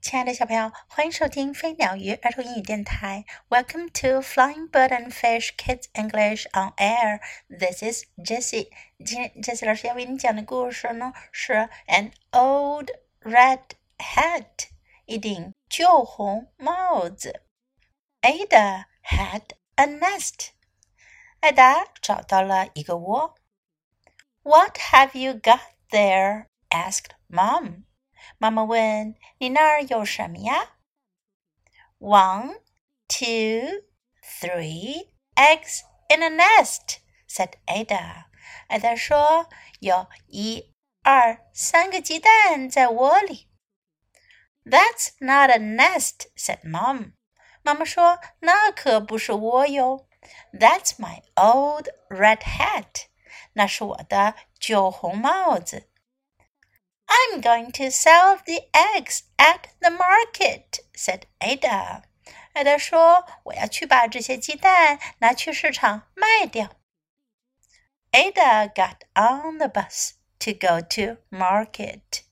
亲爱的小朋友，欢迎收听飞鸟鱼儿童英语电台。Welcome to Flying Bird and Fish Kids English on Air. This is Jessie. 今天 Jessie 老师要为你讲的故事呢是 An Old Red Hat，一顶旧红帽子。Ada had a nest. 艾达找到了一个窝。What have you got there? asked Mom. 妈妈问：“你那儿有什么呀？”“One, two, three eggs in a nest,” said Ada. 艾达说：“有一、二、三个鸡蛋在窝里。” That's not a nest,” said Mom. 妈妈说：“那可不是窝哟。”“That's my old red hat.” 那是我的旧红帽子。 I'm going to sell the eggs at the market," said Ada. 艾达说：“我要去把这些鸡蛋拿去市场卖掉。” Ada got on the bus to go to market.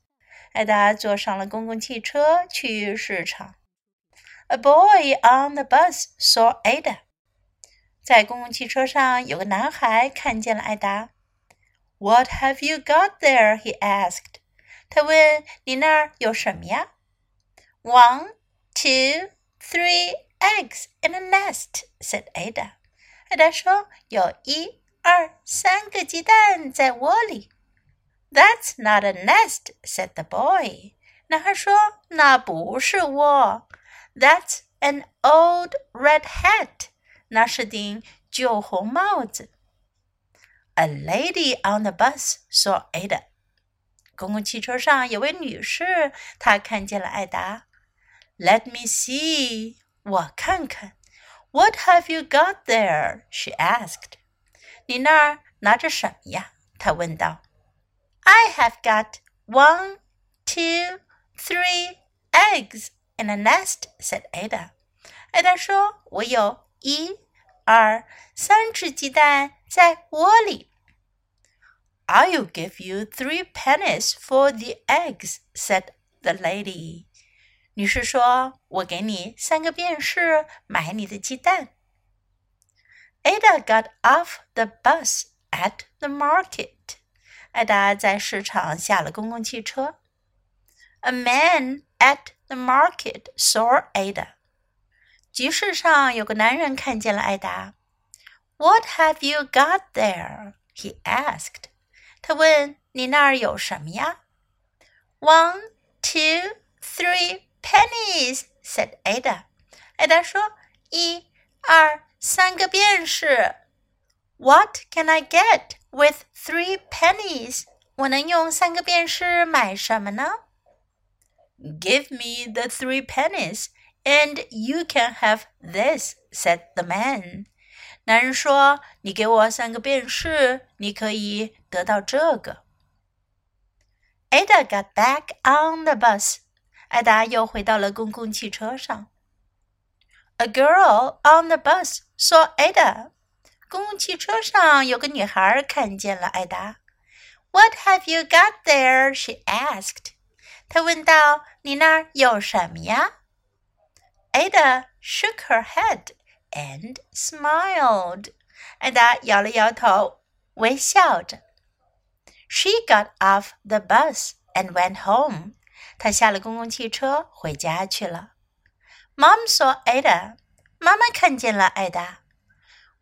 艾达坐上了公共汽车去市场。A boy on the bus saw Ada. 在公共汽车上有个男孩看见了艾达。What have you got there? he asked. 他问：“你那儿有什么呀？”“One, two, three eggs in a nest,” said Ada. 艾达说：“有一、二、三个鸡蛋在窝里。” “That's not a nest,” said the boy. 男孩说：“那不是窝。” “That's an old red hat.” 那是顶旧红帽子。A lady on the bus saw Ada. 公共汽车上有位女士，她看见了艾达。Let me see，我看看。What have you got there? She asked. 你那儿拿着什么呀？她问道。I have got one, two, three eggs in a nest," said Ada. 艾达说：“我有一、二、三只鸡蛋在窝里。” I'll give you three pennies for the eggs," said the lady. 女士说：“我给你三个便士买你的鸡蛋。” Ada got off the bus at the market. 艾达在市场下了公共汽车。A man at the market saw Ada. 集市上有个男人看见了艾达。What have you got there? he asked. 他问：“你那儿有什么呀？”“One, two, three pennies,” said Ada. 艾达说：“一、二、三个便士。” What can I get with three pennies? 我能用三个便士买什么呢？Give me the three pennies, and you can have this,” said the man. 男人说：“你给我三个便士，你可以 得到这个。” Ada got back on the bus. 艾达又回到了公共汽车上。A girl on the bus saw Ada. 公共汽车上有个女孩看见了艾达。What have you got there? She asked. 她问道：“你那儿有什么呀？”Ada shook her head and smiled. 艾达摇了摇头，微笑着。 She got off the bus and went home. 她下了公共汽车，回家去了。Mom saw Ada. 妈妈看见了艾达。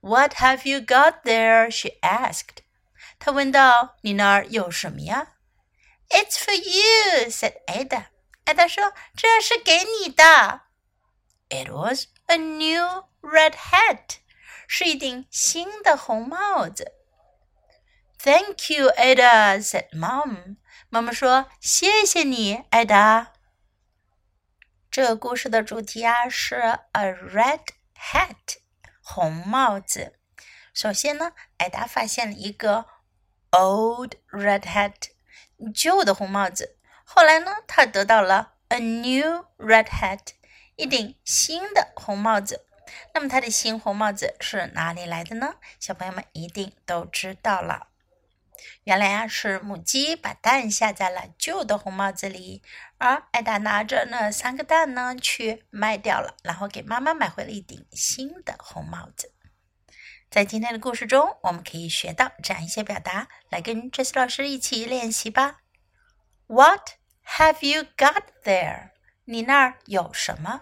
What have you got there? She asked. 她问道：“你那儿有什么呀？”It's for you," said Ada. 艾达说：“这是给你的。” It was a new red hat，是一顶新的红帽子。 Thank you, Ada," said Mom. 妈妈说：“谢谢你，艾达。”这个故事的主题啊是 a red hat，红帽子。首先呢，艾达发现了一个 old red hat，旧的红帽子。后来呢，他得到了 a new red hat，一顶新的红帽子。那么它的新红帽子是哪里来的呢？小朋友们一定都知道了。原来啊，是母鸡把蛋下在了旧的红帽子里，而艾达拿着那三个蛋呢，去卖掉了，然后给妈妈买回了一顶新的红帽子。在今天的故事中，我们可以学到这样一些表达，来跟 Jess 老师一起练习吧。What have you got there？你那儿有什么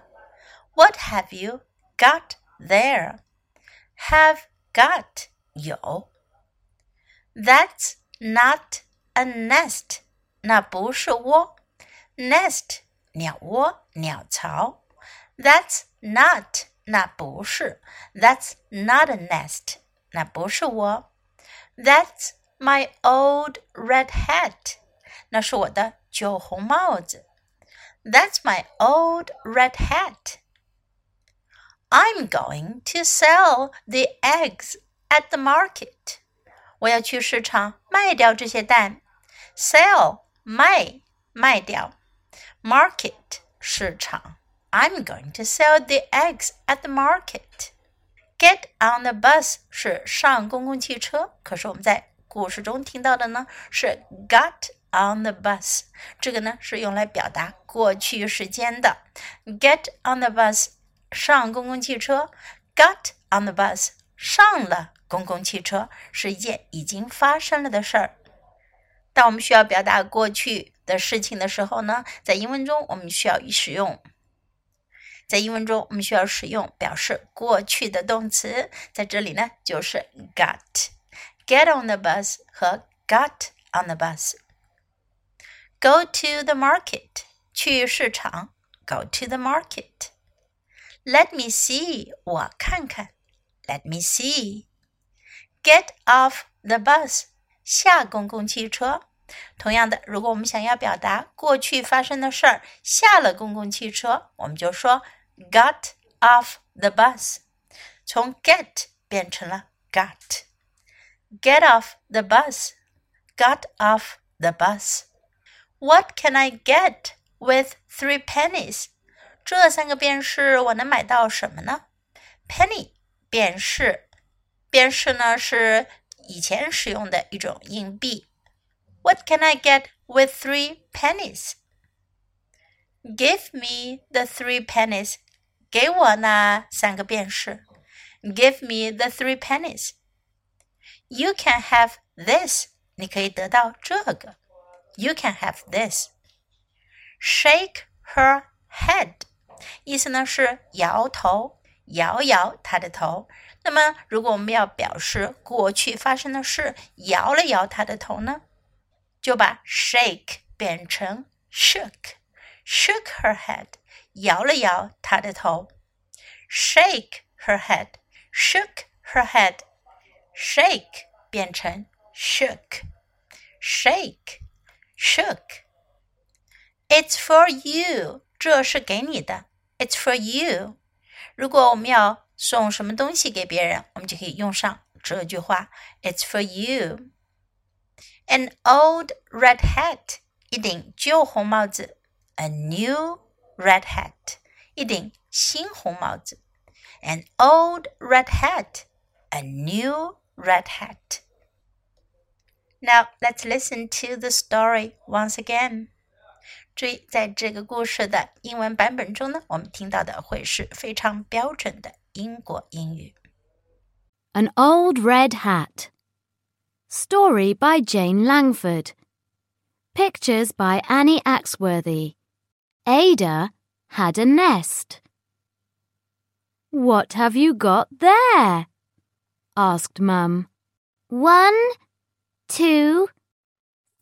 ？What have you got there？Have got 有。That's not a nest，那不是窝。Nest 鸟窝、鸟巢。That's not 那不是。That's not a nest，那不是窝。That's my old red hat，那是我的旧红帽子。That's my old red hat. I'm going to sell the eggs at the market. 我要去市场卖掉这些蛋。Sell 卖卖掉，market 市场。I'm going to sell the eggs at the market. Get on the bus 是上公共汽车，可是我们在故事中听到的呢是 got on the bus，这个呢是用来表达过去时间的。Get on the bus 上公共汽车，got on the bus 上了 公共汽车是一件已经发生了的事儿。当我们需要表达过去的事情的时候呢，在英文中我们需要使用，在英文中我们需要使用表示过去的动词，在这里呢就是 got。Get on the bus 和 got on the bus。Go to the market 去市场，Go to the market。Let me see 我看看，Let me see。Get off the bus 下公共汽车。同样的，如果我们想要表达过去发生的事儿，下了公共汽车，我们就说 got off the bus，从 get 变成了 got。Get off the bus. Got off the bus. What can I get with three pennies? 这三个便士我能买到什么呢？Penny 便士， 便士呢是以前使用的一种硬币。What can I get with three pennies? Give me the three pennies. 给我那三个便士。Give me the three pennies. You can have this. 你可以得到这个。You can have this. Shake her head. 意思呢是摇头，摇摇她的头。 那么，如果我们要表示过去发生的事，摇了摇她的头呢，就把 shake 变成 shook，shook her head，摇了摇她的头。Shake her head，shook her head。shake 变成 shook，shake shook。It's for you，这是给你的。It's for you。如果我们要 送什么东西给别人，我们就可以用上这句话：It's for you。An old red hat，一顶旧红帽子；a new red hat，一顶新红帽子；an old red hat，a new red hat. Now let's listen to the story once again. 注意，在这个故事的英文版本中呢，我们听到的会是非常标准的英国英语。An Old Red Hat. Story by Jane Langford. Pictures by Annie Axworthy. Ada had a nest. What have you got there? asked Mum. One, two,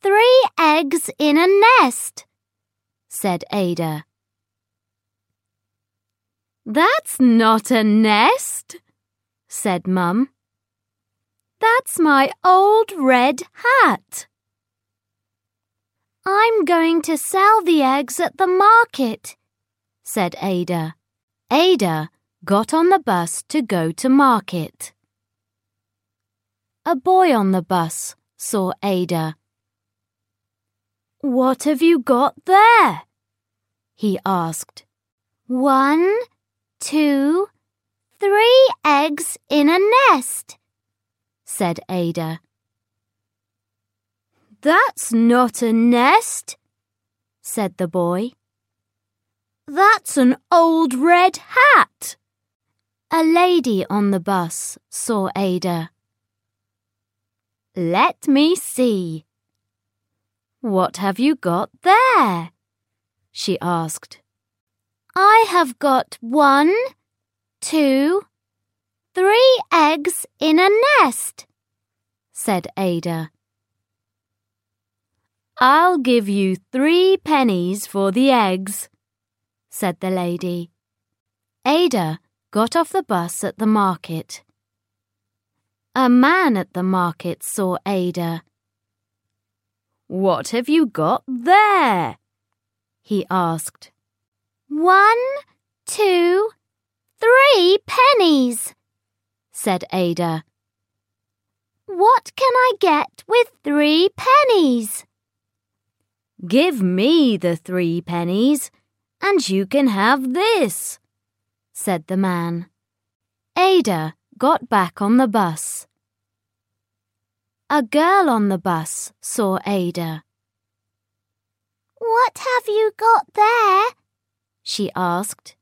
three eggs in a nest, said Ada. That's not a nest, said Mum. That's my old red hat. I'm going to sell the eggs at the market, said Ada. Ada got on the bus to go to market. A boy on the bus saw Ada. What have you got there? he asked. One, two, three eggs in a nest, said Ada. That's not a nest, said the boy. That's an old red hat. A lady on the bus saw Ada. Let me see. What have you got there? she asked. I have got one, two, three eggs in a nest, said Ada. I'll give you three pennies for the eggs, said the lady. Ada got off the bus at the market. A man at the market saw Ada. What have you got there? he asked. One, two, three pennies, said Ada. What can I get with three pennies? Give me the three pennies, and you can have this, said the man. Ada got back on the bus. A girl on the bus saw Ada. What have you got there? She asked.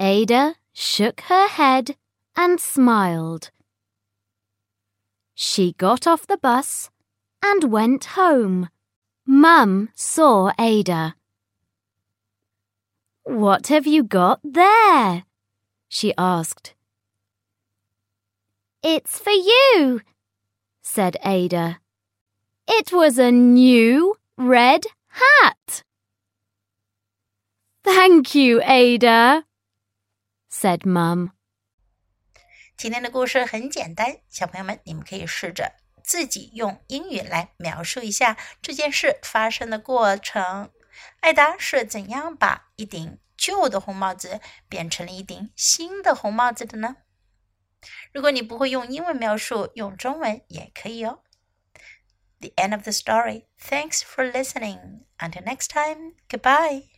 Ada shook her head and smiled. She got off the bus and went home. Mum saw Ada. What have you got there? she asked. It's for you, said Ada. It was a new red hat. Thank you, Ada, said Mum. 今天的故事很简单，小朋友们，你们可以试着自己用英语来描述一下这件事发生的过程。艾达是怎样把一顶旧的红帽子变成了一顶新的红帽子的呢？如果你不会用英文描述，用中文也可以哦。The end of the story. Thanks for listening. Until next time. Goodbye.